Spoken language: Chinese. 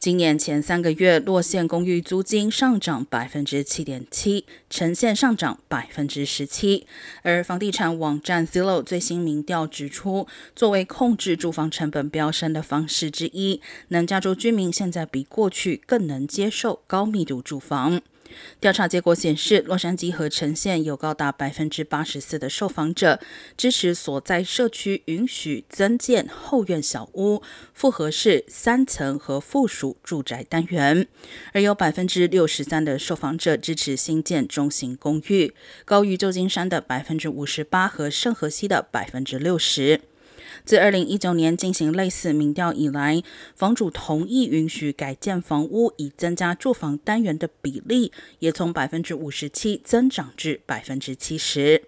今年前三个月，洛县公寓租金上涨百分之七点七，呈现上涨百分之十七。而房地产网站 Zillow 最新民调指出，作为控制住房成本飙升的方式之一，南加州居民现在比过去更能接受高密度住房。调查结果显示，洛杉矶和城县有高达百分之八十四的受访者支持所在社区允许增建后院小屋、复合式三层和附属住宅单元，而有百分之六十三的受访者支持新建中型公寓，高于旧金山的百分之五十八和圣荷西的百分之六十。自二零一九年进行类似民调以来，房主同意允许改建房屋以增加住房单元的比例，也从百分之五十七增长至百分之七十。